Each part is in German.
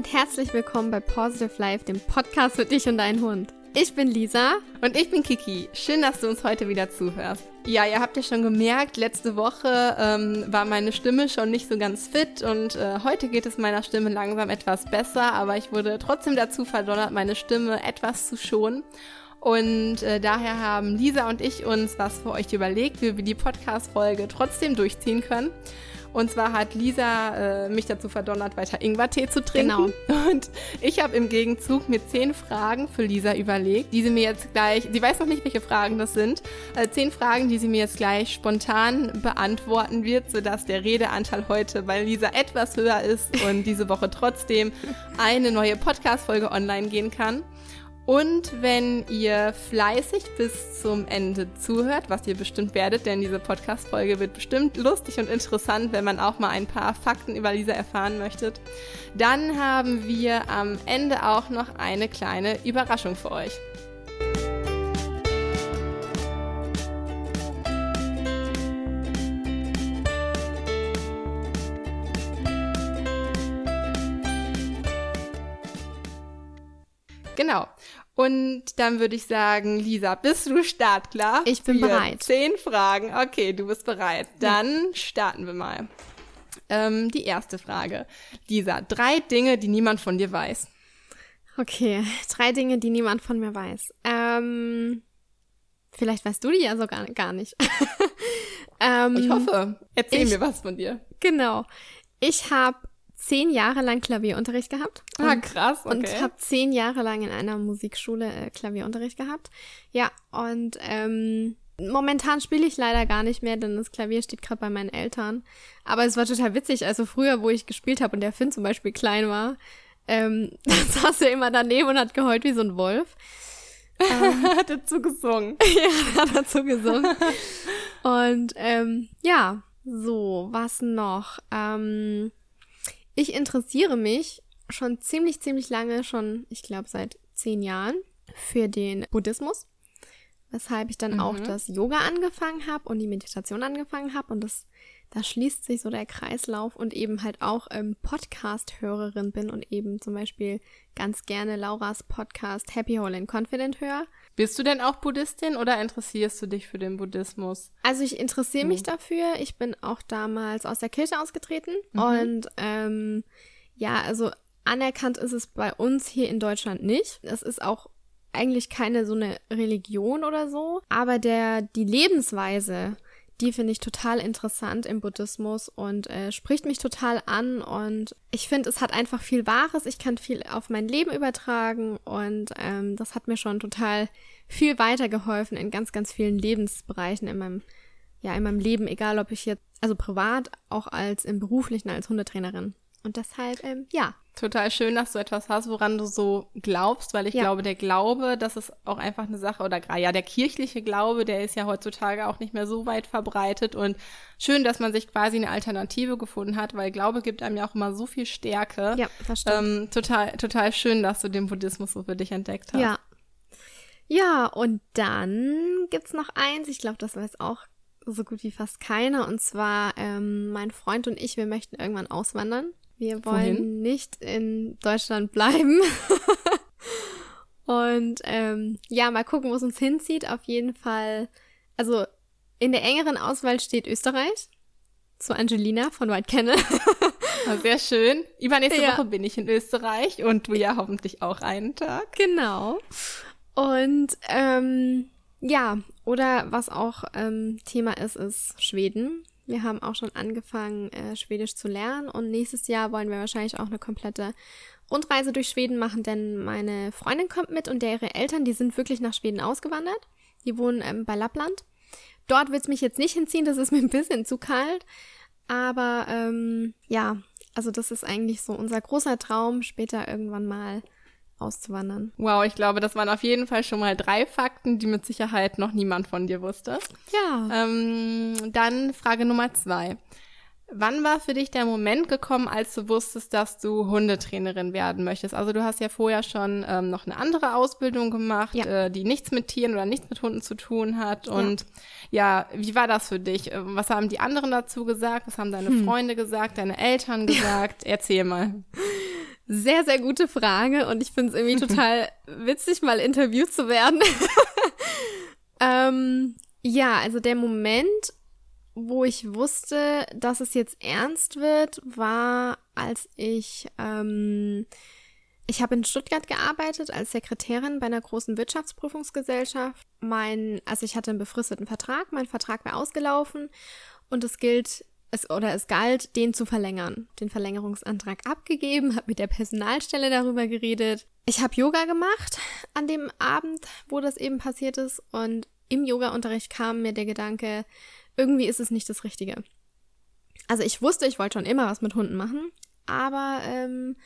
und herzlich willkommen bei Positive Life, dem Podcast für dich und deinen Hund. Ich bin Lisa. Und ich bin Kiki. Schön, dass du uns heute wieder zuhörst. Ja, ihr habt ja schon gemerkt, letzte Woche ähm, war meine Stimme schon nicht so ganz fit und äh, heute geht es meiner Stimme langsam etwas besser, aber ich wurde trotzdem dazu verdonnert, meine Stimme etwas zu schonen. Und äh, daher haben Lisa und ich uns was für euch überlegt, wie wir die Podcast-Folge trotzdem durchziehen können. Und zwar hat Lisa äh, mich dazu verdonnert, weiter Ingwertee zu trinken. Genau. Und ich habe im Gegenzug mir zehn Fragen für Lisa überlegt, die sie mir jetzt gleich, sie weiß noch nicht, welche Fragen das sind, äh, zehn Fragen, die sie mir jetzt gleich spontan beantworten wird, sodass der Redeanteil heute bei Lisa etwas höher ist und diese Woche trotzdem eine neue Podcast-Folge online gehen kann. Und wenn ihr fleißig bis zum Ende zuhört, was ihr bestimmt werdet, denn diese Podcast-Folge wird bestimmt lustig und interessant, wenn man auch mal ein paar Fakten über Lisa erfahren möchte, dann haben wir am Ende auch noch eine kleine Überraschung für euch. Und dann würde ich sagen, Lisa, bist du startklar? Ich bin bereit. Zehn Fragen. Okay, du bist bereit. Dann starten wir mal. Ähm, die erste Frage. Lisa, drei Dinge, die niemand von dir weiß. Okay, drei Dinge, die niemand von mir weiß. Ähm, vielleicht weißt du die ja sogar gar nicht. ähm, ich hoffe. Erzähl ich, mir was von dir. Genau. Ich habe zehn Jahre lang Klavierunterricht gehabt. Ah, krass, okay. Und habe zehn Jahre lang in einer Musikschule äh, Klavierunterricht gehabt. Ja, und ähm, momentan spiele ich leider gar nicht mehr, denn das Klavier steht gerade bei meinen Eltern. Aber es war total witzig. Also früher, wo ich gespielt habe und der Finn zum Beispiel klein war, ähm, saß er immer daneben und hat geheult wie so ein Wolf. Ähm, hat dazu gesungen. ja, hat dazu gesungen. und ähm, ja, so, was noch? Ähm, ich interessiere mich schon ziemlich, ziemlich lange, schon, ich glaube, seit zehn Jahren für den Buddhismus. Weshalb ich dann mhm. auch das Yoga angefangen habe und die Meditation angefangen habe. Und das, da schließt sich so der Kreislauf und eben halt auch ähm, Podcast-Hörerin bin und eben zum Beispiel ganz gerne Lauras Podcast Happy Whole and Confident höre. Bist du denn auch Buddhistin oder interessierst du dich für den Buddhismus? Also ich interessiere mich mhm. dafür. Ich bin auch damals aus der Kirche ausgetreten mhm. und ähm, ja, also anerkannt ist es bei uns hier in Deutschland nicht. Es ist auch eigentlich keine so eine Religion oder so, aber der die Lebensweise die finde ich total interessant im Buddhismus und äh, spricht mich total an. Und ich finde, es hat einfach viel Wahres. Ich kann viel auf mein Leben übertragen und ähm, das hat mir schon total viel weitergeholfen in ganz, ganz vielen Lebensbereichen in meinem, ja, in meinem Leben, egal ob ich jetzt, also privat, auch als im beruflichen, als Hundetrainerin. Und deshalb, ähm, ja. Total schön, dass du etwas hast, woran du so glaubst, weil ich ja. glaube, der Glaube, das ist auch einfach eine Sache, oder ja, der kirchliche Glaube, der ist ja heutzutage auch nicht mehr so weit verbreitet und schön, dass man sich quasi eine Alternative gefunden hat, weil Glaube gibt einem ja auch immer so viel Stärke. Ja, das stimmt. Ähm, total, total schön, dass du den Buddhismus so für dich entdeckt hast. Ja. Ja, und dann gibt's noch eins, ich glaube, das weiß auch so gut wie fast keiner, und zwar ähm, mein Freund und ich, wir möchten irgendwann auswandern. Wir wollen Wohin? nicht in Deutschland bleiben. Und ähm, ja, mal gucken, wo es uns hinzieht. Auf jeden Fall, also in der engeren Auswahl steht Österreich. Zu Angelina von White Kennel. Ah, sehr schön. Übernächste ja. Woche bin ich in Österreich und du ja hoffentlich auch einen Tag. Genau. Und ähm, ja, oder was auch ähm, Thema ist, ist Schweden. Wir haben auch schon angefangen, äh, Schwedisch zu lernen und nächstes Jahr wollen wir wahrscheinlich auch eine komplette Rundreise durch Schweden machen, denn meine Freundin kommt mit und ihre Eltern, die sind wirklich nach Schweden ausgewandert. Die wohnen ähm, bei Lappland. Dort wird es mich jetzt nicht hinziehen, das ist mir ein bisschen zu kalt. Aber ähm, ja, also das ist eigentlich so unser großer Traum, später irgendwann mal auszuwandern. Wow, ich glaube, das waren auf jeden Fall schon mal drei Fakten, die mit Sicherheit noch niemand von dir wusste. Ja. Ähm, dann Frage Nummer zwei. Wann war für dich der Moment gekommen, als du wusstest, dass du Hundetrainerin werden möchtest? Also du hast ja vorher schon ähm, noch eine andere Ausbildung gemacht, ja. äh, die nichts mit Tieren oder nichts mit Hunden zu tun hat. Und ja, ja wie war das für dich? Äh, was haben die anderen dazu gesagt? Was haben deine hm. Freunde gesagt, deine Eltern gesagt? Ja. Erzähl mal. Sehr, sehr gute Frage und ich finde es irgendwie total witzig, mal interviewt zu werden. ähm, ja, also der Moment, wo ich wusste, dass es jetzt ernst wird, war, als ich, ähm, ich habe in Stuttgart gearbeitet als Sekretärin bei einer großen Wirtschaftsprüfungsgesellschaft. Mein, also ich hatte einen befristeten Vertrag, mein Vertrag war ausgelaufen und es gilt, es, oder es galt, den zu verlängern. Den Verlängerungsantrag abgegeben, habe mit der Personalstelle darüber geredet. Ich habe Yoga gemacht an dem Abend, wo das eben passiert ist und im Yoga-Unterricht kam mir der Gedanke, irgendwie ist es nicht das Richtige. Also ich wusste, ich wollte schon immer was mit Hunden machen, aber ähm,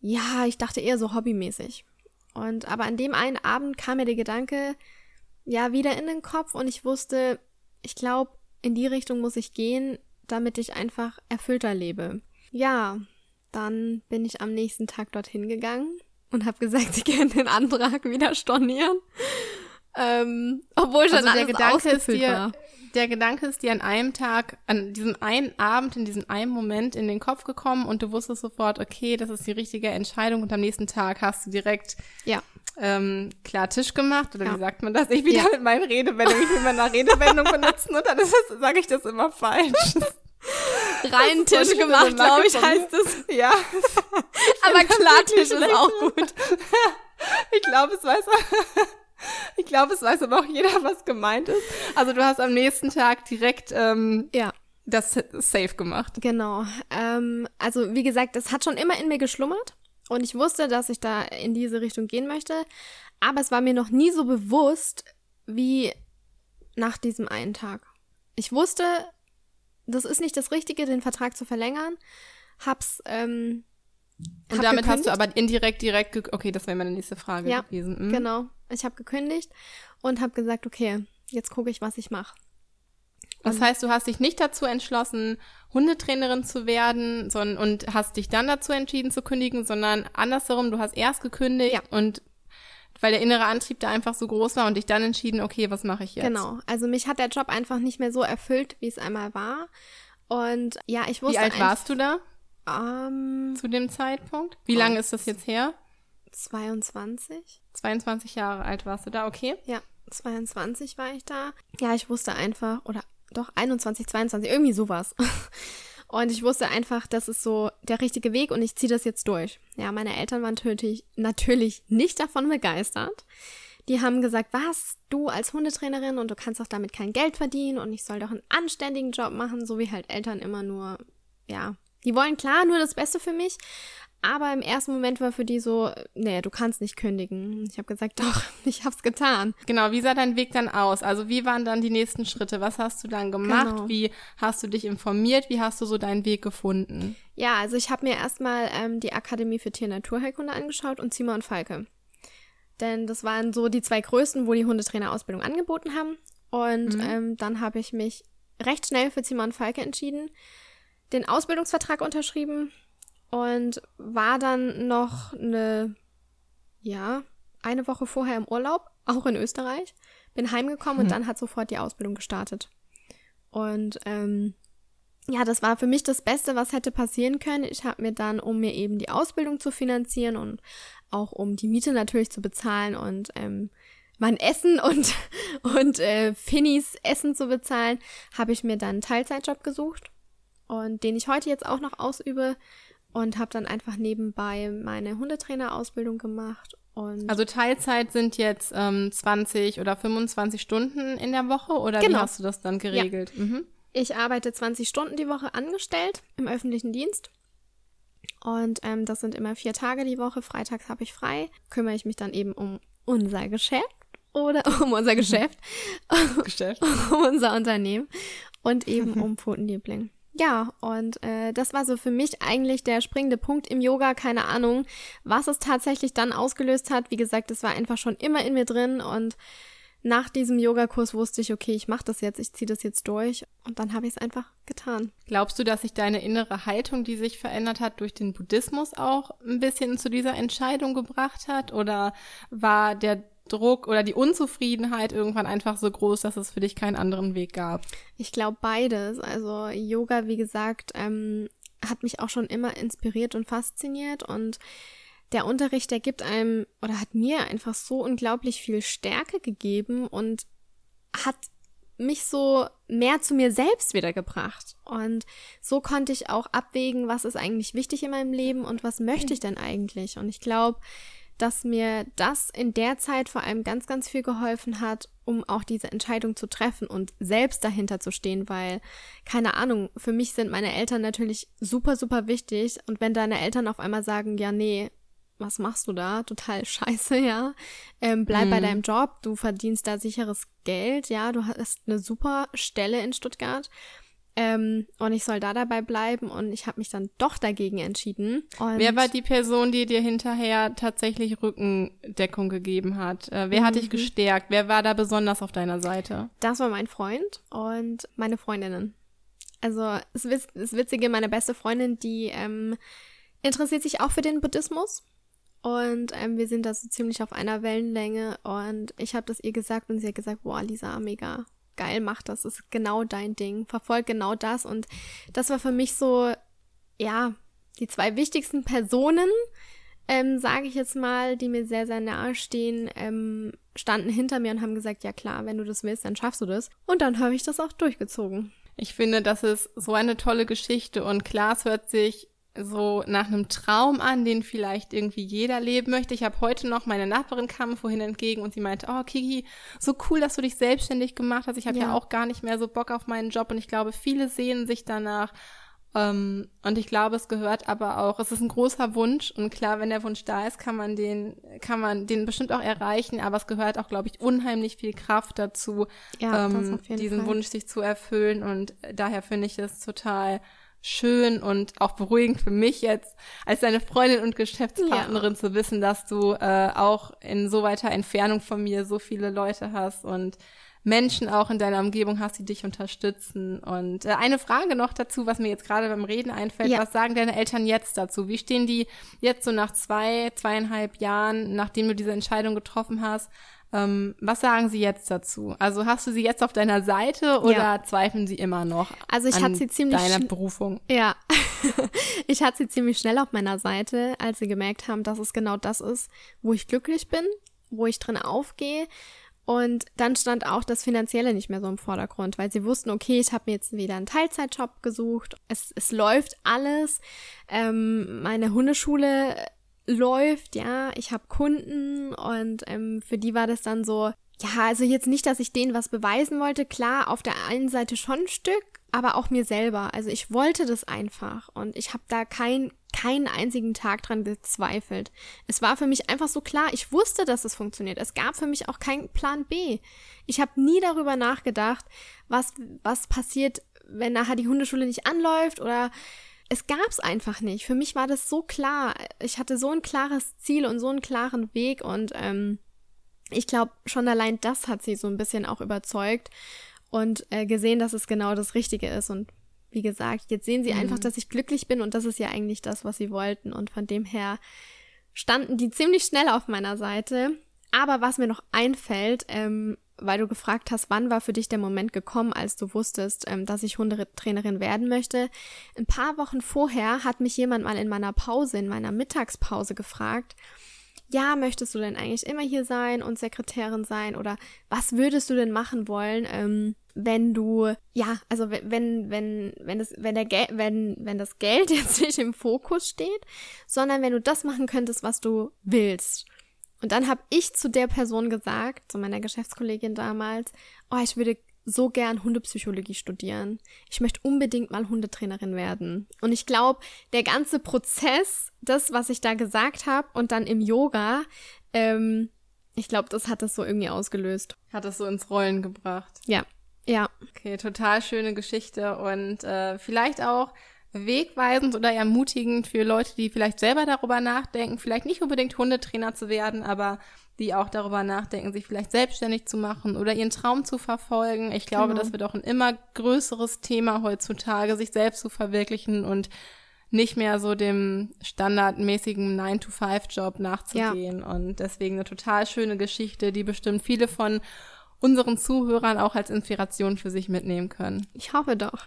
ja, ich dachte eher so hobbymäßig. Und aber an dem einen Abend kam mir der Gedanke ja wieder in den Kopf und ich wusste, ich glaube, in die Richtung muss ich gehen, damit ich einfach erfüllter lebe. Ja, dann bin ich am nächsten Tag dorthin gegangen und habe gesagt, sie können den Antrag wieder stornieren. Ähm, obwohl schon also der Gedanke ist dir, war. der Gedanke ist dir an einem Tag, an diesem einen Abend, in diesem einen Moment in den Kopf gekommen und du wusstest sofort, okay, das ist die richtige Entscheidung und am nächsten Tag hast du direkt ja. Ähm, klar Tisch gemacht oder ja. wie sagt man das? Ich wieder ja. mit meinen Redewendungen, ich will meine Redewendung benutzen und dann sage ich das immer falsch. Rein Tisch gemacht, glaube ich, heißt es. Ja. Aber Klartisch ist auch gut. ich glaube, es weiß ich glaube, es weiß aber auch jeder, was gemeint ist. Also du hast am nächsten Tag direkt ähm, ja. das safe gemacht. Genau. Ähm, also wie gesagt, es hat schon immer in mir geschlummert und ich wusste, dass ich da in diese Richtung gehen möchte. Aber es war mir noch nie so bewusst wie nach diesem einen Tag. Ich wusste, das ist nicht das Richtige, den Vertrag zu verlängern. Hab's ähm, und hab damit gekündigt. hast du aber indirekt direkt, okay, das wäre meine nächste Frage ja, gewesen. Mhm. Genau. Ich habe gekündigt und habe gesagt, okay, jetzt gucke ich, was ich mache. Das heißt, du hast dich nicht dazu entschlossen, Hundetrainerin zu werden sondern, und hast dich dann dazu entschieden zu kündigen, sondern andersherum, du hast erst gekündigt ja. und weil der innere Antrieb da einfach so groß war und dich dann entschieden, okay, was mache ich jetzt? Genau, also mich hat der Job einfach nicht mehr so erfüllt, wie es einmal war. Und ja, ich wusste. Wie alt warst du da? Um, Zu dem Zeitpunkt? Wie lange ist das jetzt her? 22. 22 Jahre alt warst du da, okay? Ja, 22 war ich da. Ja, ich wusste einfach, oder doch 21, 22, irgendwie sowas. Und ich wusste einfach, das ist so der richtige Weg und ich ziehe das jetzt durch. Ja, meine Eltern waren natürlich, natürlich nicht davon begeistert. Die haben gesagt, was, du als Hundetrainerin und du kannst doch damit kein Geld verdienen und ich soll doch einen anständigen Job machen, so wie halt Eltern immer nur, ja, die wollen klar nur das Beste für mich, aber im ersten Moment war für die so, nee, du kannst nicht kündigen. Ich habe gesagt, doch, ich hab's getan. Genau, wie sah dein Weg dann aus? Also wie waren dann die nächsten Schritte? Was hast du dann gemacht? Genau. Wie hast du dich informiert? Wie hast du so deinen Weg gefunden? Ja, also ich habe mir erstmal ähm, die Akademie für Tier-Naturheilkunde angeschaut und Zimmer und Falke. Denn das waren so die zwei größten, wo die Hundetrainerausbildung angeboten haben. Und mhm. ähm, dann habe ich mich recht schnell für Zimmer und Falke entschieden, den Ausbildungsvertrag unterschrieben und war dann noch eine, ja, eine Woche vorher im Urlaub, auch in Österreich. Bin heimgekommen hm. und dann hat sofort die Ausbildung gestartet. Und ähm, ja, das war für mich das Beste, was hätte passieren können. Ich habe mir dann, um mir eben die Ausbildung zu finanzieren und auch um die Miete natürlich zu bezahlen und ähm, mein Essen und, und äh, Finnys Essen zu bezahlen, habe ich mir dann einen Teilzeitjob gesucht und den ich heute jetzt auch noch ausübe und habe dann einfach nebenbei meine Hundetrainerausbildung gemacht. Und also Teilzeit sind jetzt ähm, 20 oder 25 Stunden in der Woche oder genau. wie hast du das dann geregelt? Ja. Mhm. Ich arbeite 20 Stunden die Woche angestellt im öffentlichen Dienst. Und ähm, das sind immer vier Tage die Woche. Freitags habe ich frei. Kümmere ich mich dann eben um unser Geschäft oder um unser Geschäft. Geschäft. um unser Unternehmen und eben um Pfotenliebling. Ja, und äh, das war so für mich eigentlich der springende Punkt im Yoga. Keine Ahnung, was es tatsächlich dann ausgelöst hat. Wie gesagt, es war einfach schon immer in mir drin und nach diesem Yogakurs wusste ich, okay, ich mache das jetzt, ich ziehe das jetzt durch und dann habe ich es einfach getan. Glaubst du, dass sich deine innere Haltung, die sich verändert hat, durch den Buddhismus auch ein bisschen zu dieser Entscheidung gebracht hat? Oder war der Druck oder die Unzufriedenheit irgendwann einfach so groß, dass es für dich keinen anderen Weg gab? Ich glaube beides. Also Yoga, wie gesagt, ähm, hat mich auch schon immer inspiriert und fasziniert und der Unterricht, der gibt einem oder hat mir einfach so unglaublich viel Stärke gegeben und hat mich so mehr zu mir selbst wiedergebracht. Und so konnte ich auch abwägen, was ist eigentlich wichtig in meinem Leben und was möchte ich denn eigentlich. Und ich glaube, dass mir das in der Zeit vor allem ganz, ganz viel geholfen hat, um auch diese Entscheidung zu treffen und selbst dahinter zu stehen, weil, keine Ahnung, für mich sind meine Eltern natürlich super, super wichtig. Und wenn deine Eltern auf einmal sagen, ja, nee, was machst du da? Total scheiße, ja. Ähm, bleib mhm. bei deinem Job, du verdienst da sicheres Geld, ja, du hast eine super Stelle in Stuttgart. Ähm, und ich soll da dabei bleiben und ich habe mich dann doch dagegen entschieden. Und wer war die Person, die dir hinterher tatsächlich Rückendeckung gegeben hat? Äh, wer mhm. hat dich mhm. gestärkt? Wer war da besonders auf deiner Seite? Das war mein Freund und meine Freundinnen. Also es ist witzige, meine beste Freundin, die ähm, interessiert sich auch für den Buddhismus und ähm, wir sind da so ziemlich auf einer Wellenlänge. Und ich habe das ihr gesagt und sie hat gesagt, boah, Lisa, mega geil, mach das. ist genau dein Ding. Verfolg genau das. Und das war für mich so, ja, die zwei wichtigsten Personen, ähm, sage ich jetzt mal, die mir sehr, sehr nahe stehen, ähm, standen hinter mir und haben gesagt, ja klar, wenn du das willst, dann schaffst du das. Und dann habe ich das auch durchgezogen. Ich finde, das ist so eine tolle Geschichte und klar, es hört sich so nach einem Traum an, den vielleicht irgendwie jeder leben möchte. Ich habe heute noch, meine Nachbarin kam vorhin entgegen und sie meinte, oh Kiki, so cool, dass du dich selbstständig gemacht hast. Ich habe ja. ja. auch gar nicht mehr so Bock auf meinen Job und ich glaube, viele sehen sich danach. Ähm, und ich glaube, es gehört aber auch, es ist ein großer Wunsch und klar, wenn der Wunsch da ist, kann man den, kann man den bestimmt auch erreichen, aber es gehört auch, glaube ich, unheimlich viel Kraft dazu, ja, ähm, diesen Fall. Wunsch sich zu erfüllen und daher finde ich es total schön und auch beruhigend für mich jetzt als deine Freundin und Geschäftspartnerin ja. zu wissen, dass du äh, auch in so weiter Entfernung von mir so viele Leute hast und Menschen auch in deiner Umgebung hast, die dich unterstützen. Und äh, eine Frage noch dazu, was mir jetzt gerade beim Reden einfällt. Ja. Was sagen deine Eltern jetzt dazu? Wie stehen die jetzt so nach zwei, zweieinhalb Jahren, nachdem du diese Entscheidung getroffen hast? Ähm, was sagen Sie jetzt dazu? Also hast du sie jetzt auf deiner Seite oder ja. zweifeln Sie immer noch? Also ich hatte sie ziemlich deiner Berufung. Ja, ich hatte sie ziemlich schnell auf meiner Seite, als sie gemerkt haben, dass es genau das ist, wo ich glücklich bin, wo ich drin aufgehe. Und dann stand auch das Finanzielle nicht mehr so im Vordergrund, weil sie wussten, okay, ich habe mir jetzt wieder einen Teilzeitjob gesucht, es, es läuft alles. Ähm, meine Hundeschule läuft, ja, ich habe Kunden und ähm, für die war das dann so, ja, also jetzt nicht, dass ich denen was beweisen wollte, klar, auf der einen Seite schon ein Stück, aber auch mir selber. Also ich wollte das einfach und ich habe da kein, keinen einzigen Tag dran gezweifelt. Es war für mich einfach so klar, ich wusste, dass es funktioniert. Es gab für mich auch keinen Plan B. Ich habe nie darüber nachgedacht, was, was passiert, wenn nachher die Hundeschule nicht anläuft oder es gab's einfach nicht. Für mich war das so klar. Ich hatte so ein klares Ziel und so einen klaren Weg und ähm, ich glaube, schon allein das hat sie so ein bisschen auch überzeugt und äh, gesehen, dass es genau das Richtige ist. Und wie gesagt, jetzt sehen sie mhm. einfach, dass ich glücklich bin und das ist ja eigentlich das, was sie wollten. Und von dem her standen die ziemlich schnell auf meiner Seite. Aber was mir noch einfällt, ähm, weil du gefragt hast, wann war für dich der Moment gekommen, als du wusstest, ähm, dass ich Hundetrainerin werden möchte. Ein paar Wochen vorher hat mich jemand mal in meiner Pause, in meiner Mittagspause gefragt, ja, möchtest du denn eigentlich immer hier sein und Sekretärin sein oder was würdest du denn machen wollen, ähm, wenn du, ja, also wenn, wenn, wenn das, wenn der Geld, wenn, wenn das Geld jetzt nicht im Fokus steht, sondern wenn du das machen könntest, was du willst. Und dann habe ich zu der Person gesagt, zu meiner Geschäftskollegin damals, oh, ich würde so gern Hundepsychologie studieren. Ich möchte unbedingt mal Hundetrainerin werden. Und ich glaube, der ganze Prozess, das, was ich da gesagt habe und dann im Yoga, ähm, ich glaube, das hat das so irgendwie ausgelöst. Hat das so ins Rollen gebracht. Ja, ja. Okay, total schöne Geschichte und äh, vielleicht auch wegweisend oder ermutigend für Leute, die vielleicht selber darüber nachdenken, vielleicht nicht unbedingt Hundetrainer zu werden, aber die auch darüber nachdenken, sich vielleicht selbstständig zu machen oder ihren Traum zu verfolgen. Ich glaube, genau. das wird auch ein immer größeres Thema heutzutage, sich selbst zu verwirklichen und nicht mehr so dem standardmäßigen 9-to-5-Job nachzugehen. Ja. Und deswegen eine total schöne Geschichte, die bestimmt viele von unseren Zuhörern auch als Inspiration für sich mitnehmen können. Ich hoffe doch.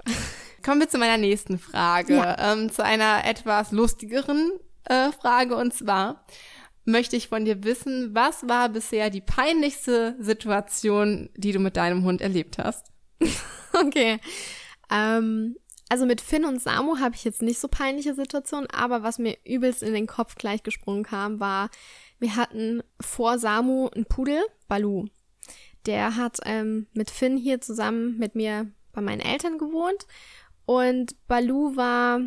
Kommen wir zu meiner nächsten Frage, ja. ähm, zu einer etwas lustigeren äh, Frage und zwar möchte ich von dir wissen, was war bisher die peinlichste Situation, die du mit deinem Hund erlebt hast? okay. Ähm, also mit Finn und Samu habe ich jetzt nicht so peinliche Situationen, aber was mir übelst in den Kopf gleich gesprungen kam, war, wir hatten vor Samu einen Pudel, Balu. Der hat ähm, mit Finn hier zusammen mit mir bei meinen Eltern gewohnt und Balu war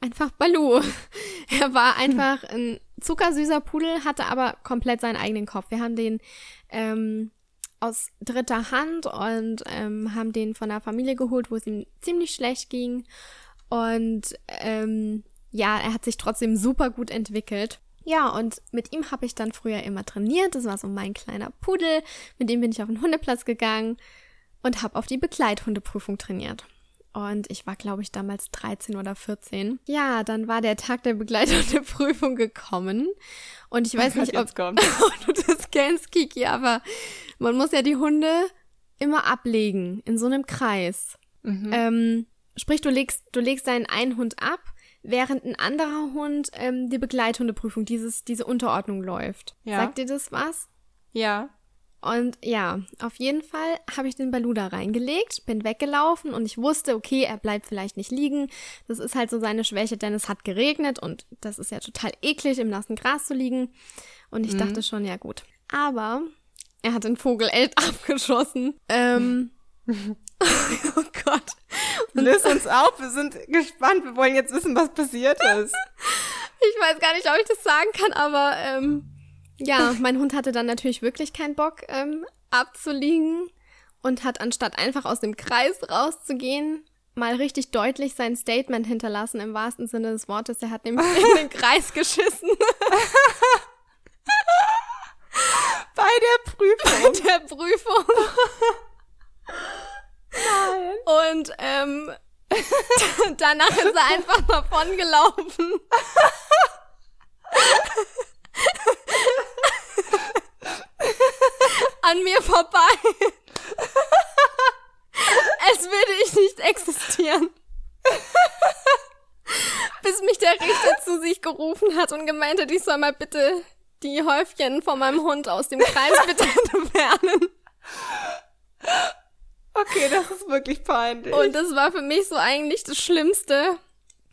einfach Balu. er war einfach ein zuckersüßer Pudel, hatte aber komplett seinen eigenen Kopf. Wir haben den ähm, aus dritter Hand und ähm, haben den von der Familie geholt, wo es ihm ziemlich schlecht ging. Und ähm, ja, er hat sich trotzdem super gut entwickelt. Ja, und mit ihm habe ich dann früher immer trainiert. Das war so mein kleiner Pudel. Mit dem bin ich auf den Hundeplatz gegangen und habe auf die Begleithundeprüfung trainiert. Und ich war, glaube ich, damals 13 oder 14. Ja, dann war der Tag der Begleithundeprüfung gekommen. Und ich weiß nicht, ob, ob, du das kennst, Kiki, aber man muss ja die Hunde immer ablegen in so einem Kreis. Mhm. Ähm, sprich, du legst, du legst deinen einen Hund ab, während ein anderer Hund ähm, die Begleithundeprüfung, dieses, diese Unterordnung läuft. Ja. Sagt dir das was? Ja. Und ja, auf jeden Fall habe ich den Baluda reingelegt, bin weggelaufen und ich wusste, okay, er bleibt vielleicht nicht liegen. Das ist halt so seine Schwäche, denn es hat geregnet und das ist ja total eklig, im nassen Gras zu liegen. Und ich mhm. dachte schon, ja gut. Aber er hat den Vogel abgeschossen. Ähm, oh Gott. Löst uns auf, wir sind gespannt, wir wollen jetzt wissen, was passiert ist. ich weiß gar nicht, ob ich das sagen kann, aber ähm, ja, mein Hund hatte dann natürlich wirklich keinen Bock ähm, abzuliegen und hat anstatt einfach aus dem Kreis rauszugehen, mal richtig deutlich sein Statement hinterlassen im wahrsten Sinne des Wortes. Er hat nämlich in den Kreis geschissen. Bei der Prüfung. Bei der Prüfung. Nein. Und ähm, danach ist er einfach davon gelaufen. An mir vorbei. Als würde ich nicht existieren. Bis mich der Richter zu sich gerufen hat und gemeint hat, ich soll mal bitte die Häufchen von meinem Hund aus dem Kreis bitte entfernen. Okay, das ist wirklich peinlich. Und das war für mich so eigentlich das Schlimmste,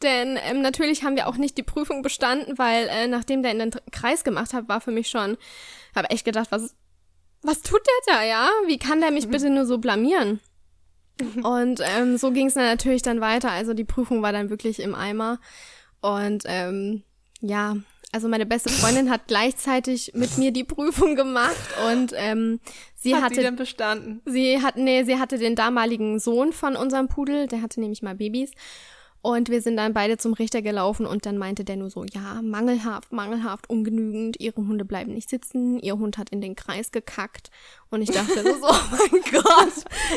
denn ähm, natürlich haben wir auch nicht die Prüfung bestanden, weil äh, nachdem der in den Kreis gemacht hat, war für mich schon, habe echt gedacht, was, was tut der da, ja? Wie kann der mich bitte nur so blamieren? Und ähm, so ging es dann natürlich dann weiter. Also die Prüfung war dann wirklich im Eimer. Und ähm, ja, also meine beste Freundin hat gleichzeitig mit mir die Prüfung gemacht und ähm, sie hat hatte sie denn bestanden. Sie hat nee, sie hatte den damaligen Sohn von unserem Pudel, der hatte nämlich mal Babys und wir sind dann beide zum Richter gelaufen und dann meinte der nur so, ja, mangelhaft, mangelhaft, ungenügend, ihre Hunde bleiben nicht sitzen, ihr Hund hat in den Kreis gekackt. Und ich dachte so, oh mein Gott,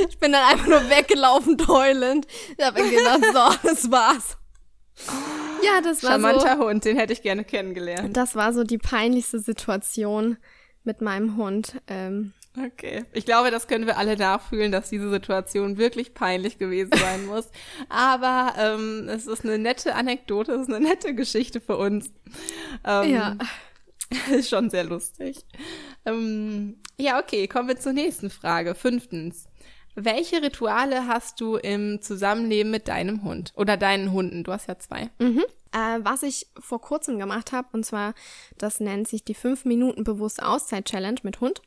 ich bin dann einfach nur weggelaufen, heulend. Ich habe gedacht, so, das war's. Ja, das war Charmanter so. Hund, den hätte ich gerne kennengelernt. Das war so die peinlichste Situation mit meinem Hund. Ähm, Okay. Ich glaube, das können wir alle nachfühlen, dass diese Situation wirklich peinlich gewesen sein muss. Aber ähm, es ist eine nette Anekdote, es ist eine nette Geschichte für uns. Ähm, ja. Ist schon sehr lustig. Ähm, ja, okay, kommen wir zur nächsten Frage. Fünftens. Welche Rituale hast du im Zusammenleben mit deinem Hund oder deinen Hunden? Du hast ja zwei. Mhm. Äh, was ich vor kurzem gemacht habe, und zwar, das nennt sich die 5 Minuten bewusste Auszeit-Challenge mit Hund.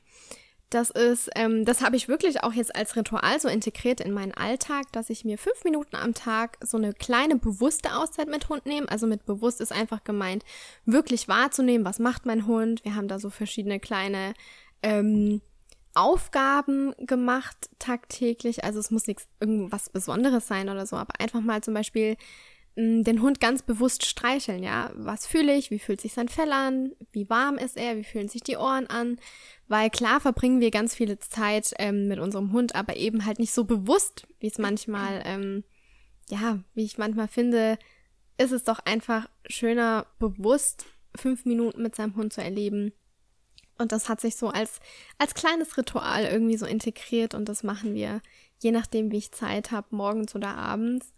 Das ist, ähm, das habe ich wirklich auch jetzt als Ritual so integriert in meinen Alltag, dass ich mir fünf Minuten am Tag so eine kleine bewusste Auszeit mit Hund nehme. Also mit bewusst ist einfach gemeint, wirklich wahrzunehmen, was macht mein Hund. Wir haben da so verschiedene kleine ähm, Aufgaben gemacht tagtäglich. Also es muss nichts irgendwas Besonderes sein oder so, aber einfach mal zum Beispiel den Hund ganz bewusst streicheln, ja. Was fühle ich? Wie fühlt sich sein Fell an? Wie warm ist er? Wie fühlen sich die Ohren an? Weil klar verbringen wir ganz viele Zeit ähm, mit unserem Hund, aber eben halt nicht so bewusst, wie es manchmal, ähm, ja, wie ich manchmal finde, ist es doch einfach schöner, bewusst fünf Minuten mit seinem Hund zu erleben. Und das hat sich so als, als kleines Ritual irgendwie so integriert und das machen wir, je nachdem, wie ich Zeit habe, morgens oder abends.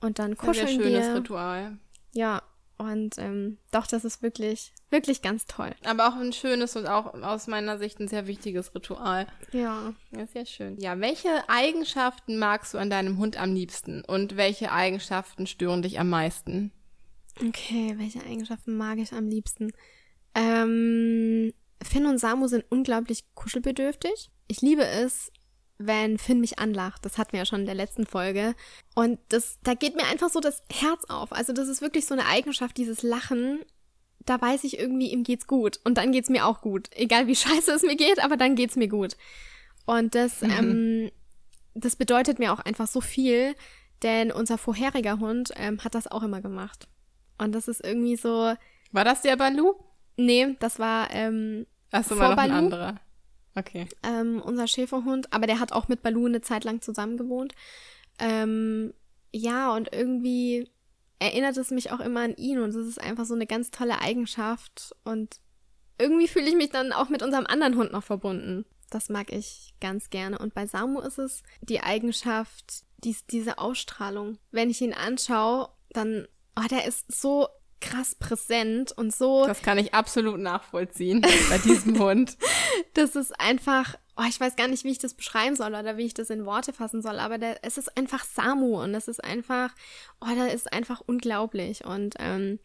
Und dann kuscheln Ein sehr wir. schönes Ritual. Ja, und ähm, doch, das ist wirklich, wirklich ganz toll. Aber auch ein schönes und auch aus meiner Sicht ein sehr wichtiges Ritual. Ja. Ja, sehr schön. Ja, welche Eigenschaften magst du an deinem Hund am liebsten und welche Eigenschaften stören dich am meisten? Okay, welche Eigenschaften mag ich am liebsten? Ähm, Finn und Samu sind unglaublich kuschelbedürftig. Ich liebe es, wenn Finn mich anlacht. Das hatten wir ja schon in der letzten Folge. Und das, da geht mir einfach so das Herz auf. Also das ist wirklich so eine Eigenschaft, dieses Lachen. Da weiß ich irgendwie, ihm geht's gut. Und dann geht's mir auch gut. Egal wie scheiße es mir geht, aber dann geht's mir gut. Und das, mhm. ähm, das bedeutet mir auch einfach so viel, denn unser vorheriger Hund ähm, hat das auch immer gemacht. Und das ist irgendwie so. War das der Balu? Nee, das war ähm, Achso, war noch ein anderer. Okay. Ähm, unser Schäferhund, aber der hat auch mit Balu eine Zeit lang zusammen gewohnt. Ähm, ja, und irgendwie erinnert es mich auch immer an ihn und es ist einfach so eine ganz tolle Eigenschaft und irgendwie fühle ich mich dann auch mit unserem anderen Hund noch verbunden. Das mag ich ganz gerne. Und bei Samu ist es die Eigenschaft, dies, diese Ausstrahlung. Wenn ich ihn anschaue, dann, oh, der ist so krass präsent und so. Das kann ich absolut nachvollziehen bei diesem Hund. Das ist einfach, oh, ich weiß gar nicht, wie ich das beschreiben soll oder wie ich das in Worte fassen soll, aber der, es ist einfach Samu und es ist einfach, oh, der ist einfach unglaublich und ähm,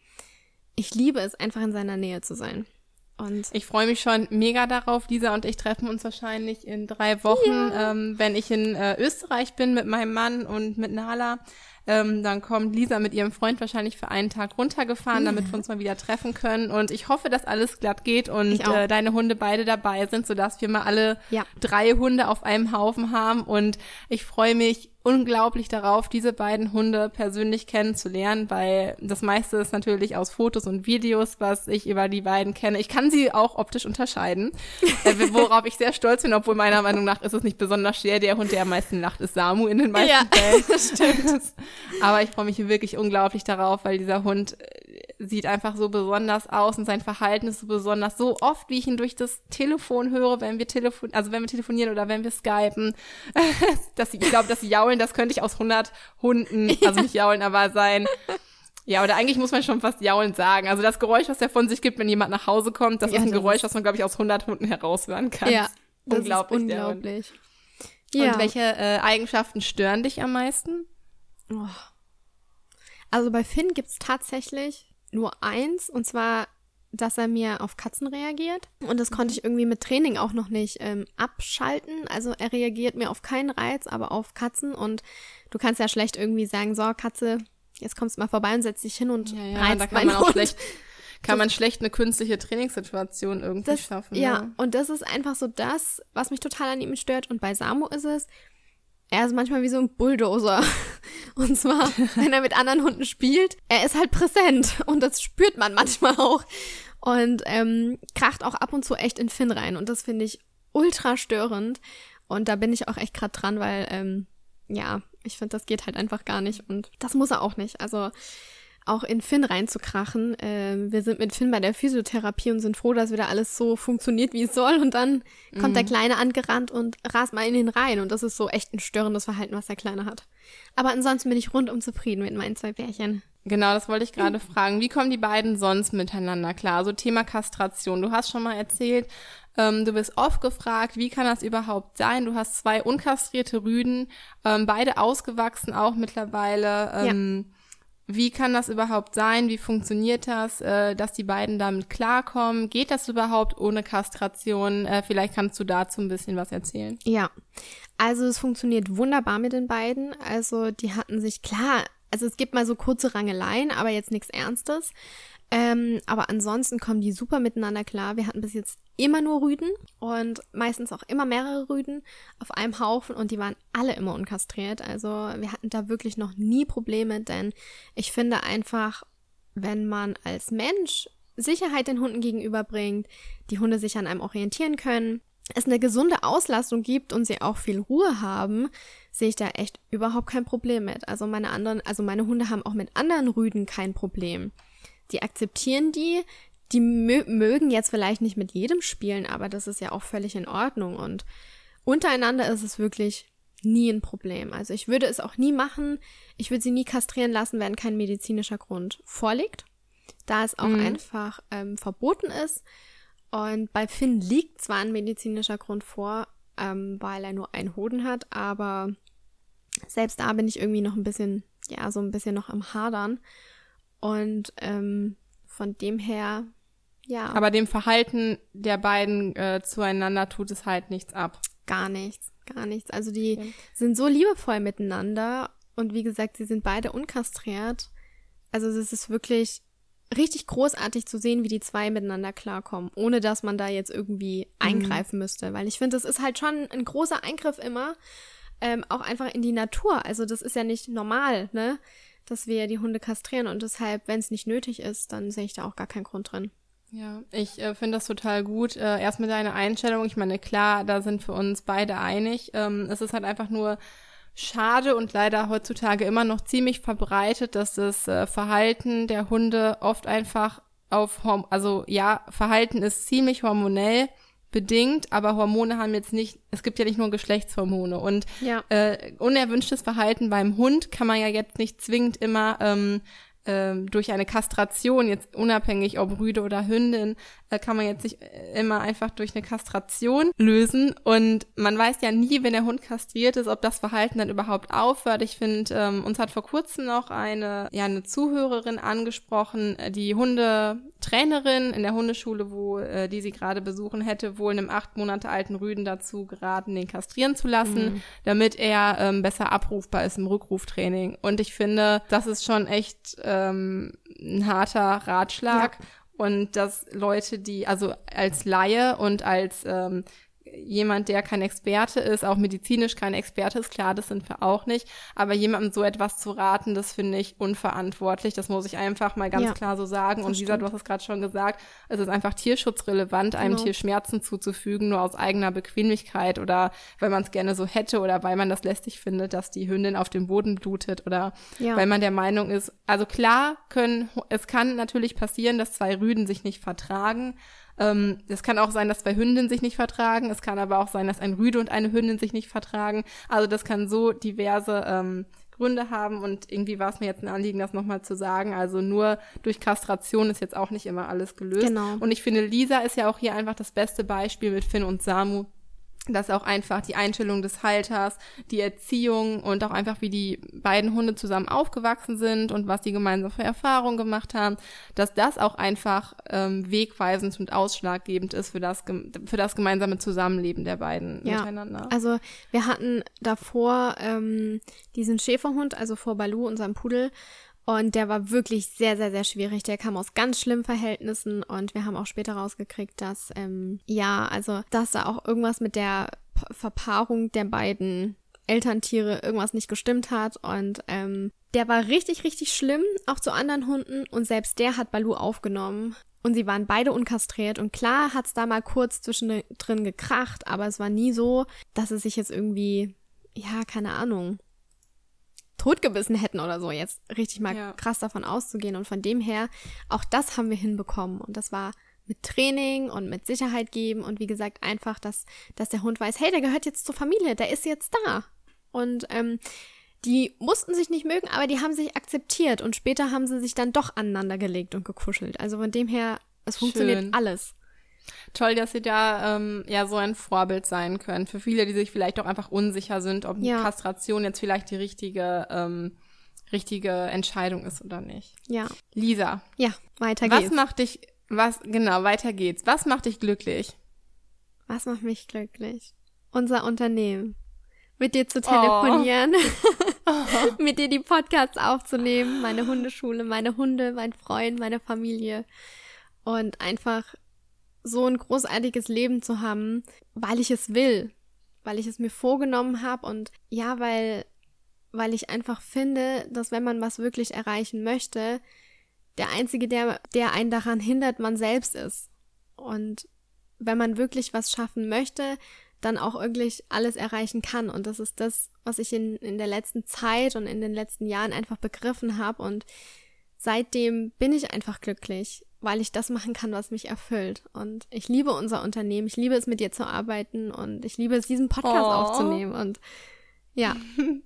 ich liebe es einfach in seiner Nähe zu sein. Und ich freue mich schon mega darauf. Lisa und ich treffen uns wahrscheinlich in drei Wochen, ja. ähm, wenn ich in äh, Österreich bin mit meinem Mann und mit Nala. Ähm, dann kommt Lisa mit ihrem Freund wahrscheinlich für einen Tag runtergefahren, damit wir uns mal wieder treffen können. Und ich hoffe, dass alles glatt geht und äh, deine Hunde beide dabei sind, sodass wir mal alle ja. drei Hunde auf einem Haufen haben. Und ich freue mich unglaublich darauf, diese beiden Hunde persönlich kennenzulernen, weil das meiste ist natürlich aus Fotos und Videos, was ich über die beiden kenne. Ich kann sie auch optisch unterscheiden, äh, worauf ich sehr stolz bin, obwohl meiner Meinung nach ist es nicht besonders schwer. Der Hund, der am meisten lacht, ist Samu in den meisten ja, Fällen. Das stimmt. Aber ich freue mich wirklich unglaublich darauf, weil dieser Hund äh, sieht einfach so besonders aus und sein Verhalten ist so besonders. So oft, wie ich ihn durch das Telefon höre, wenn wir telefon also wenn wir telefonieren oder wenn wir skypen, dass ich glaube, dass Jaulen, das könnte ich aus 100 Hunden, also nicht Jaulen, aber sein. Ja, oder eigentlich muss man schon fast Jaulen sagen. Also das Geräusch, was er von sich gibt, wenn jemand nach Hause kommt, das ja, ist ein das Geräusch, was man, glaube ich, aus 100 Hunden heraushören kann. Ja, das unglaublich. Ist unglaublich. Ja. Und welche äh, Eigenschaften stören dich am meisten? Oh. Also bei Finn gibt's tatsächlich nur eins, und zwar, dass er mir auf Katzen reagiert. Und das konnte ich irgendwie mit Training auch noch nicht ähm, abschalten. Also er reagiert mir auf keinen Reiz, aber auf Katzen. Und du kannst ja schlecht irgendwie sagen, so, Katze, jetzt kommst du mal vorbei und setz dich hin und ja, ja, reizt da kann man auch Hund. schlecht kann man schlecht eine künstliche Trainingssituation irgendwie das, schaffen. Ja, ja, und das ist einfach so das, was mich total an ihm stört. Und bei Samu ist es, er ist manchmal wie so ein Bulldozer. Und zwar, wenn er mit anderen Hunden spielt, er ist halt präsent. Und das spürt man manchmal auch. Und ähm, kracht auch ab und zu echt in Finn rein. Und das finde ich ultra störend. Und da bin ich auch echt gerade dran, weil, ähm, ja, ich finde, das geht halt einfach gar nicht. Und das muss er auch nicht. Also auch in Finn reinzukrachen. Äh, wir sind mit Finn bei der Physiotherapie und sind froh, dass wieder alles so funktioniert, wie es soll. Und dann kommt mhm. der Kleine angerannt und rast mal in den rein. Und das ist so echt ein störendes Verhalten, was der Kleine hat. Aber ansonsten bin ich rundum zufrieden mit meinen zwei Bärchen. Genau, das wollte ich gerade mhm. fragen. Wie kommen die beiden sonst miteinander klar? Also Thema Kastration. Du hast schon mal erzählt, ähm, du bist oft gefragt, wie kann das überhaupt sein? Du hast zwei unkastrierte Rüden, ähm, beide ausgewachsen auch mittlerweile. Ähm, ja wie kann das überhaupt sein? Wie funktioniert das, äh, dass die beiden damit klarkommen? Geht das überhaupt ohne Kastration? Äh, vielleicht kannst du dazu ein bisschen was erzählen. Ja, also es funktioniert wunderbar mit den beiden. Also die hatten sich klar, also es gibt mal so kurze Rangeleien, aber jetzt nichts Ernstes. Ähm, aber ansonsten kommen die super miteinander klar. Wir hatten bis jetzt immer nur Rüden und meistens auch immer mehrere Rüden auf einem Haufen und die waren alle immer unkastriert. Also wir hatten da wirklich noch nie Probleme, denn ich finde einfach, wenn man als Mensch Sicherheit den Hunden gegenüberbringt, die Hunde sich an einem orientieren können, es eine gesunde Auslastung gibt und sie auch viel Ruhe haben, sehe ich da echt überhaupt kein Problem mit. Also meine anderen, also meine Hunde haben auch mit anderen Rüden kein Problem die akzeptieren die, die mö mögen jetzt vielleicht nicht mit jedem spielen, aber das ist ja auch völlig in Ordnung. Und untereinander ist es wirklich nie ein Problem. Also ich würde es auch nie machen. Ich würde sie nie kastrieren lassen, wenn kein medizinischer Grund vorliegt, da es auch mhm. einfach ähm, verboten ist. Und bei Finn liegt zwar ein medizinischer Grund vor, ähm, weil er nur einen Hoden hat, aber selbst da bin ich irgendwie noch ein bisschen, ja, so ein bisschen noch am Hadern. Und ähm, von dem her, ja. Aber dem Verhalten der beiden äh, zueinander tut es halt nichts ab. Gar nichts, gar nichts. Also die ja. sind so liebevoll miteinander und wie gesagt, sie sind beide unkastriert. Also es ist wirklich richtig großartig zu sehen, wie die zwei miteinander klarkommen, ohne dass man da jetzt irgendwie mhm. eingreifen mhm. müsste. Weil ich finde, das ist halt schon ein großer Eingriff immer, ähm, auch einfach in die Natur. Also das ist ja nicht normal, ne? Dass wir die Hunde kastrieren und deshalb, wenn es nicht nötig ist, dann sehe ich da auch gar keinen Grund drin. Ja, ich äh, finde das total gut. Äh, erst mit deiner Einstellung, ich meine, klar, da sind wir uns beide einig. Ähm, es ist halt einfach nur schade und leider heutzutage immer noch ziemlich verbreitet, dass das äh, Verhalten der Hunde oft einfach auf, Horm also ja, Verhalten ist ziemlich hormonell bedingt, aber Hormone haben jetzt nicht, es gibt ja nicht nur Geschlechtshormone und ja. äh, unerwünschtes Verhalten beim Hund kann man ja jetzt nicht zwingend immer ähm, ähm, durch eine Kastration, jetzt unabhängig ob Rüde oder Hündin, äh, kann man jetzt nicht äh, immer einfach durch eine Kastration lösen. Und man weiß ja nie, wenn der Hund kastriert ist, ob das Verhalten dann überhaupt aufhört. Ich finde, ähm, uns hat vor kurzem noch eine, ja, eine Zuhörerin angesprochen, äh, die Hundetrainerin in der Hundeschule, wo äh, die sie gerade besuchen hätte, wohl einem acht Monate alten Rüden dazu geraten, den kastrieren zu lassen, mhm. damit er ähm, besser abrufbar ist im Rückruftraining. Und ich finde, das ist schon echt ähm, ein harter Ratschlag. Ja. Und dass Leute, die, also als Laie und als ähm, jemand, der kein Experte ist, auch medizinisch kein Experte ist, klar, das sind wir auch nicht, aber jemandem so etwas zu raten, das finde ich unverantwortlich, das muss ich einfach mal ganz ja, klar so sagen. Und Lisa, du hast es gerade schon gesagt, es ist einfach tierschutzrelevant, einem genau. Tier Schmerzen zuzufügen, nur aus eigener Bequemlichkeit oder weil man es gerne so hätte oder weil man das lästig findet, dass die Hündin auf dem Boden blutet oder ja. weil man der Meinung ist, also klar können, es kann natürlich passieren, dass zwei Rüden sich nicht vertragen, ähm, es kann auch sein, dass zwei Hündinnen sich nicht vertragen. Es kann aber auch sein, dass ein Rüde und eine Hündin sich nicht vertragen. Also das kann so diverse ähm, Gründe haben und irgendwie war es mir jetzt ein Anliegen, das nochmal zu sagen. Also nur durch Kastration ist jetzt auch nicht immer alles gelöst. Genau. Und ich finde, Lisa ist ja auch hier einfach das beste Beispiel mit Finn und Samu, dass auch einfach die Einstellung des Halters, die Erziehung und auch einfach wie die beiden Hunde zusammen aufgewachsen sind und was die gemeinsam für Erfahrungen gemacht haben, dass das auch einfach ähm, wegweisend und ausschlaggebend ist für das für das gemeinsame Zusammenleben der beiden ja. miteinander. Also wir hatten davor ähm, diesen Schäferhund, also vor Balu, unserem Pudel, und der war wirklich sehr, sehr, sehr schwierig. Der kam aus ganz schlimmen Verhältnissen und wir haben auch später rausgekriegt, dass, ähm, ja, also, dass da auch irgendwas mit der P Verpaarung der beiden Elterntiere irgendwas nicht gestimmt hat. Und ähm, der war richtig, richtig schlimm, auch zu anderen Hunden. Und selbst der hat Balu aufgenommen. Und sie waren beide unkastriert. Und klar hat's da mal kurz zwischendrin gekracht, aber es war nie so, dass es sich jetzt irgendwie, ja, keine Ahnung, totgebissen hätten oder so, jetzt richtig mal ja. krass davon auszugehen. Und von dem her, auch das haben wir hinbekommen. Und das war mit Training und mit Sicherheit geben und wie gesagt einfach, dass, dass der Hund weiß, hey, der gehört jetzt zur Familie, der ist jetzt da. Und ähm, die mussten sich nicht mögen, aber die haben sich akzeptiert und später haben sie sich dann doch aneinander gelegt und gekuschelt. Also von dem her, es funktioniert Schön. alles. Toll, dass Sie da ähm, ja so ein Vorbild sein können für viele, die sich vielleicht auch einfach unsicher sind, ob ja. Kastration jetzt vielleicht die richtige ähm, richtige Entscheidung ist oder nicht. Ja. Lisa. Ja, weiter geht's. Was macht dich was genau, weiter geht's. Was macht dich glücklich? Was macht mich glücklich? Unser Unternehmen. Mit dir zu telefonieren, oh. mit dir die Podcasts aufzunehmen, meine Hundeschule, meine Hunde, mein Freund, meine Familie und einfach so ein großartiges Leben zu haben, weil ich es will, weil ich es mir vorgenommen habe und ja, weil weil ich einfach finde, dass wenn man was wirklich erreichen möchte, der einzige, der der einen daran hindert, man selbst ist. Und wenn man wirklich was schaffen möchte, dann auch wirklich alles erreichen kann. Und das ist das, was ich in, in der letzten Zeit und in den letzten Jahren einfach begriffen habe. Und seitdem bin ich einfach glücklich weil ich das machen kann, was mich erfüllt. Und ich liebe unser Unternehmen, ich liebe es, mit dir zu arbeiten und ich liebe es, diesen Podcast oh. aufzunehmen. Und ja.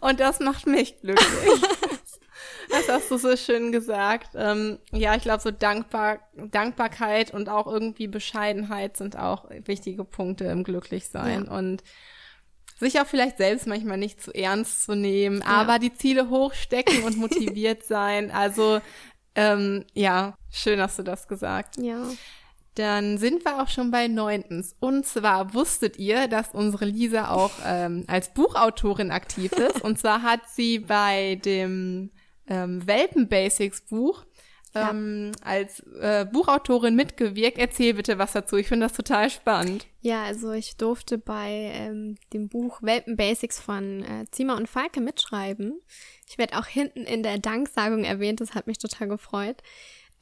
Und das macht mich glücklich. das hast du so schön gesagt. Ähm, ja, ich glaube, so Dankbar Dankbarkeit und auch irgendwie Bescheidenheit sind auch wichtige Punkte im Glücklichsein. Ja. Und sich auch vielleicht selbst manchmal nicht zu ernst zu nehmen, ja. aber die Ziele hochstecken und motiviert sein. Also ähm, ja, schön hast du das gesagt. Ja. Dann sind wir auch schon bei neuntens. Und zwar wusstet ihr, dass unsere Lisa auch ähm, als Buchautorin aktiv ist. Und zwar hat sie bei dem ähm, Welpen Basics Buch ja. ähm, als äh, Buchautorin mitgewirkt. Erzähl bitte was dazu. Ich finde das total spannend. Ja, also ich durfte bei ähm, dem Buch Welpen Basics von äh, Zima und Falke mitschreiben. Ich werde auch hinten in der Danksagung erwähnt. Das hat mich total gefreut.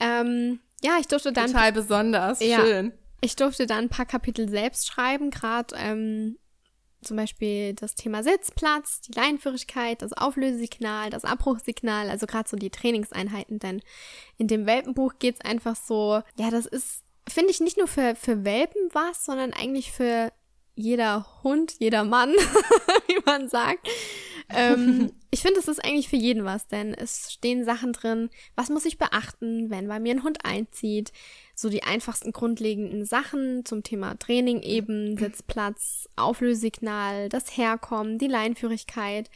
Ähm, ja, ich durfte dann. Total besonders, ja, schön. Ich durfte dann ein paar Kapitel selbst schreiben, gerade ähm, zum Beispiel das Thema Sitzplatz, die Leinführigkeit, das Auflösesignal, das Abbruchsignal, also gerade so die Trainingseinheiten, denn in dem Welpenbuch geht's einfach so, ja, das ist, finde ich, nicht nur für, für Welpen was, sondern eigentlich für jeder Hund, jeder Mann, wie man sagt. Ähm, ich finde, es ist eigentlich für jeden was, denn es stehen Sachen drin, was muss ich beachten, wenn bei mir ein Hund einzieht. So die einfachsten grundlegenden Sachen zum Thema Training eben, Sitzplatz, Auflösignal, das Herkommen, die Leinführigkeit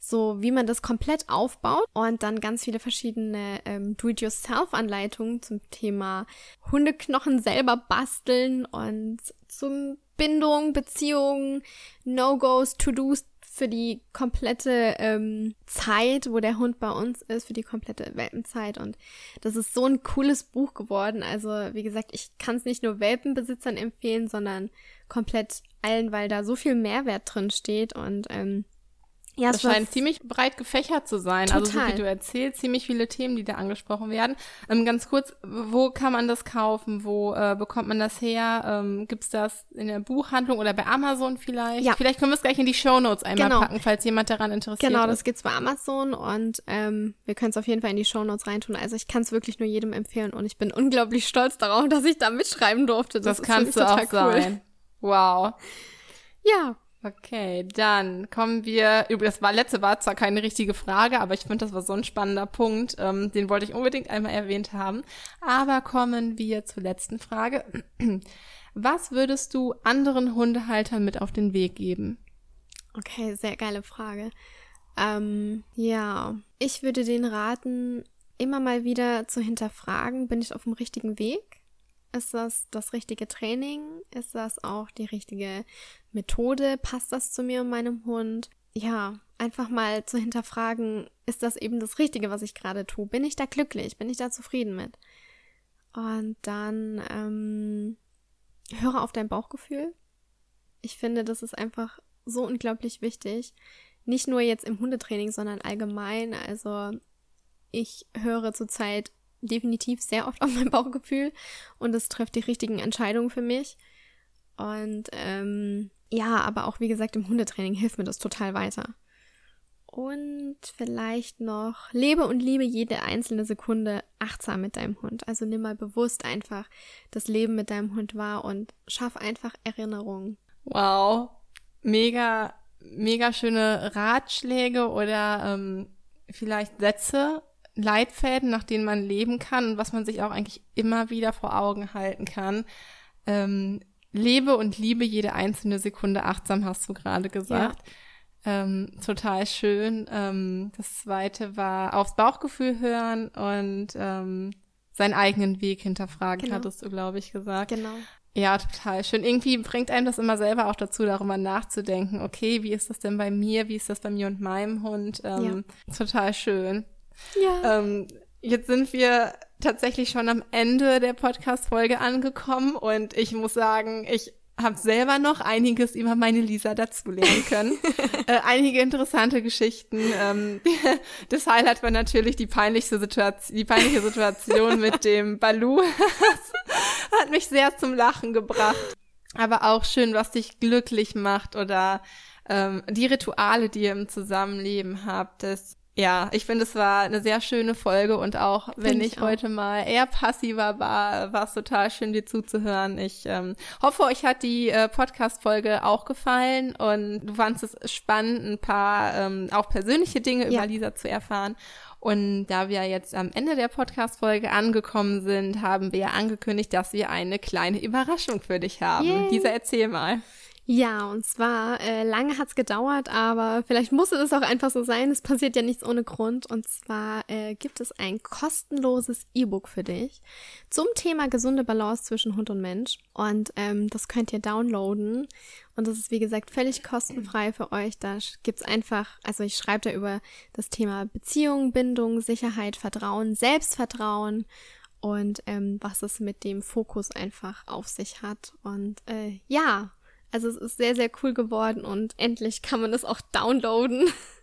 so wie man das komplett aufbaut und dann ganz viele verschiedene ähm, Do-it-yourself-Anleitungen zum Thema Hundeknochen selber basteln und zum Bindung, Beziehung, No-Gos, To-Dos für die komplette ähm, Zeit, wo der Hund bei uns ist, für die komplette Welpenzeit. Und das ist so ein cooles Buch geworden. Also, wie gesagt, ich kann es nicht nur Welpenbesitzern empfehlen, sondern komplett allen, weil da so viel Mehrwert drin steht. Und ähm, ja, es scheint ziemlich breit gefächert zu sein. Total. Also so wie du erzählst, ziemlich viele Themen, die da angesprochen werden. Ähm, ganz kurz, wo kann man das kaufen? Wo äh, bekommt man das her? Ähm, Gibt das in der Buchhandlung oder bei Amazon vielleicht? Ja. Vielleicht können wir es gleich in die Show Notes einmal genau. packen, falls jemand daran interessiert genau, ist. Genau, das gibt's bei Amazon und ähm, wir können es auf jeden Fall in die Show Notes reintun. Also ich kann es wirklich nur jedem empfehlen und ich bin unglaublich stolz darauf, dass ich da mitschreiben durfte. Das, das kannst du auch cool. sein. Wow. Ja. Okay, dann kommen wir, das war letzte war zwar keine richtige Frage, aber ich finde, das war so ein spannender Punkt, ähm, den wollte ich unbedingt einmal erwähnt haben. Aber kommen wir zur letzten Frage. Was würdest du anderen Hundehaltern mit auf den Weg geben? Okay, sehr geile Frage. Ähm, ja, ich würde den raten, immer mal wieder zu hinterfragen, bin ich auf dem richtigen Weg? Ist das das richtige Training? Ist das auch die richtige Methode? Passt das zu mir und meinem Hund? Ja, einfach mal zu hinterfragen, ist das eben das Richtige, was ich gerade tue? Bin ich da glücklich? Bin ich da zufrieden mit? Und dann ähm, höre auf dein Bauchgefühl. Ich finde, das ist einfach so unglaublich wichtig. Nicht nur jetzt im Hundetraining, sondern allgemein. Also ich höre zurzeit definitiv sehr oft auf mein Bauchgefühl und es trifft die richtigen Entscheidungen für mich. Und ähm, ja, aber auch wie gesagt, im Hundetraining hilft mir das total weiter. Und vielleicht noch, lebe und liebe jede einzelne Sekunde achtsam mit deinem Hund. Also nimm mal bewusst einfach das Leben mit deinem Hund wahr und schaff einfach Erinnerungen. Wow, mega, mega schöne Ratschläge oder ähm, vielleicht Sätze, Leitfäden, nach denen man leben kann und was man sich auch eigentlich immer wieder vor Augen halten kann. Ähm, lebe und liebe jede einzelne Sekunde achtsam, hast du gerade gesagt. Ja. Ähm, total schön. Ähm, das zweite war aufs Bauchgefühl hören und ähm, seinen eigenen Weg hinterfragen, genau. hattest du, glaube ich, gesagt. Genau. Ja, total schön. Irgendwie bringt einem das immer selber auch dazu, darüber nachzudenken. Okay, wie ist das denn bei mir? Wie ist das bei mir und meinem Hund? Ähm, ja. Total schön. Ja. Ähm, jetzt sind wir tatsächlich schon am Ende der Podcast-Folge angekommen und ich muss sagen, ich habe selber noch einiges über meine Lisa dazulernen können. äh, einige interessante Geschichten. Ähm, das Highlight war natürlich die peinliche Situation, die peinliche Situation mit dem Balu. hat mich sehr zum Lachen gebracht. Aber auch schön, was dich glücklich macht oder ähm, die Rituale, die ihr im Zusammenleben habt. Das Ja, ich finde, es war eine sehr schöne Folge und auch wenn ich, ich auch. heute mal eher passiver war, war es total schön, dir zuzuhören. Ich ähm, hoffe, euch hat die äh, Podcast-Folge auch gefallen und du fandest es spannend, ein paar ähm, auch persönliche Dinge Ja. über Lisa zu erfahren. Und da wir jetzt am Ende der Podcast-Folge angekommen sind, haben wir angekündigt, dass wir eine kleine Überraschung für dich haben. Yay. Lisa, erzähl mal. Ja, und zwar, äh, lange hat's gedauert, aber vielleicht musste das auch einfach so sein. Es passiert ja nichts ohne Grund. Und zwar äh, gibt es ein kostenloses E-Book für dich zum Thema gesunde Balance zwischen Hund und Mensch. Und ähm, das könnt ihr downloaden. Und das ist, wie gesagt, völlig kostenfrei für euch. Da gibt's einfach, also ich schreibe da über das Thema Beziehung, Bindung, Sicherheit, Vertrauen, Selbstvertrauen und ähm, was es mit dem Fokus einfach auf sich hat. Und äh, ja, also es ist sehr, sehr cool geworden und endlich kann man es auch downloaden.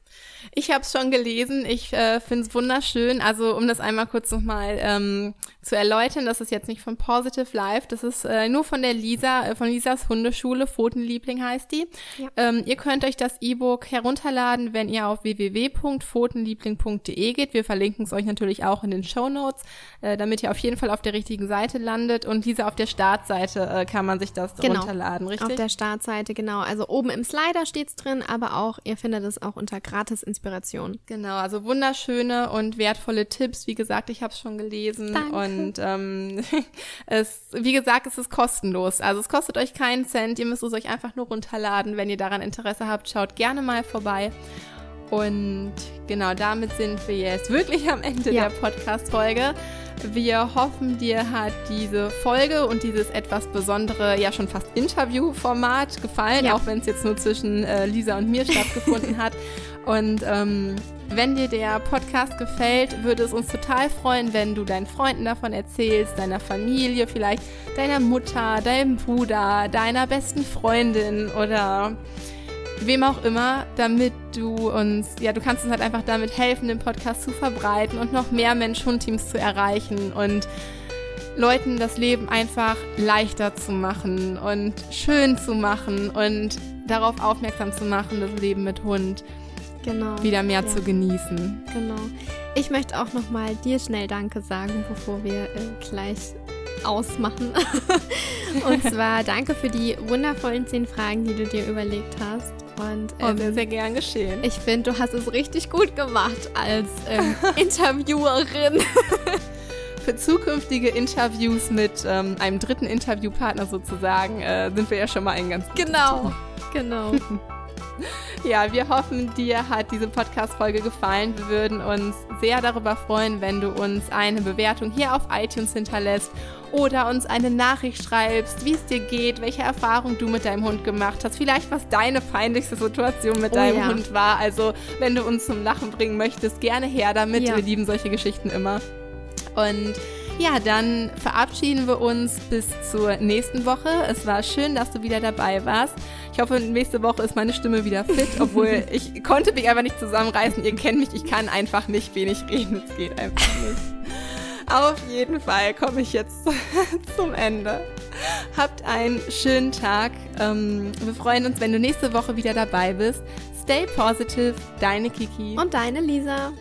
Ich habe es schon gelesen. Ich äh, finde es wunderschön. Also um das einmal kurz nochmal ähm, zu erläutern, das ist jetzt nicht von Positive Life, das ist äh, nur von der Lisa, äh, von Lisas Hundeschule, Pfotenliebling heißt die. Ja. Ähm, ihr könnt euch das E-Book herunterladen, wenn ihr auf www.pfotenliebling.de geht. Wir verlinken es euch natürlich auch in den Show Notes, äh, damit ihr auf jeden Fall auf der richtigen Seite landet. Und Lisa, auf der Startseite äh, kann man sich das Genau. runterladen, richtig? Auf der Startseite, genau. Also oben im Slider steht's drin, aber auch, ihr findet es auch unter Gratis-Inspiration. Genau, also wunderschöne und wertvolle Tipps. Wie gesagt, ich habe es schon gelesen Danke. und ähm, es, wie gesagt, es ist kostenlos. Also es kostet euch keinen Cent. Ihr müsst es euch einfach nur runterladen. Wenn ihr daran Interesse habt, schaut gerne mal vorbei. Und genau damit sind wir jetzt wirklich am Ende Ja. der Podcast-Folge. Wir hoffen, dir hat diese Folge und dieses etwas besondere, ja schon fast Interview-Format gefallen, Ja. auch wenn es jetzt nur zwischen äh, Lisa und mir stattgefunden hat. Und ähm, wenn dir der Podcast gefällt, würde es uns total freuen, wenn du deinen Freunden davon erzählst, deiner Familie, vielleicht deiner Mutter, deinem Bruder, deiner besten Freundin oder wem auch immer, damit du uns, ja, du kannst uns halt einfach damit helfen, den Podcast zu verbreiten und noch mehr Mensch-Hund-Teams zu erreichen und Leuten das Leben einfach leichter zu machen und schön zu machen und darauf aufmerksam zu machen, das Leben mit Hund Genau. wieder mehr Ja. zu genießen. Genau. Ich möchte auch nochmal dir schnell Danke sagen, bevor wir äh, gleich ausmachen. und zwar danke für die wundervollen zehn Fragen, die du dir überlegt hast. Und Oh, ähm, sehr, sehr gern geschehen. ich finde, du hast es richtig gut gemacht als ähm, Interviewerin. Für zukünftige Interviews mit ähm, einem dritten Interviewpartner sozusagen äh, sind wir ja schon mal ein ganz genau. Genau. Ja, wir hoffen, dir hat diese Podcast-Folge gefallen. Wir würden uns sehr darüber freuen, wenn du uns eine Bewertung hier auf iTunes hinterlässt oder uns eine Nachricht schreibst, wie es dir geht, welche Erfahrung du mit deinem Hund gemacht hast, vielleicht was deine peinlichste Situation mit Oh deinem ja. Hund war. Also, wenn du uns zum Lachen bringen möchtest, gerne her damit. Ja. Wir lieben solche Geschichten immer. Und ja, dann verabschieden wir uns bis zur nächsten Woche. Es war schön, dass du wieder dabei warst. Ich hoffe, nächste Woche ist meine Stimme wieder fit, obwohl ich konnte mich einfach nicht zusammenreißen. Ihr kennt mich, ich kann einfach nicht wenig reden. Es geht einfach nicht. Auf jeden Fall komme ich jetzt zum Ende. Habt einen schönen Tag. Ähm, wir freuen uns, wenn du nächste Woche wieder dabei bist. Stay positive, deine Kiki. Und deine Lisa.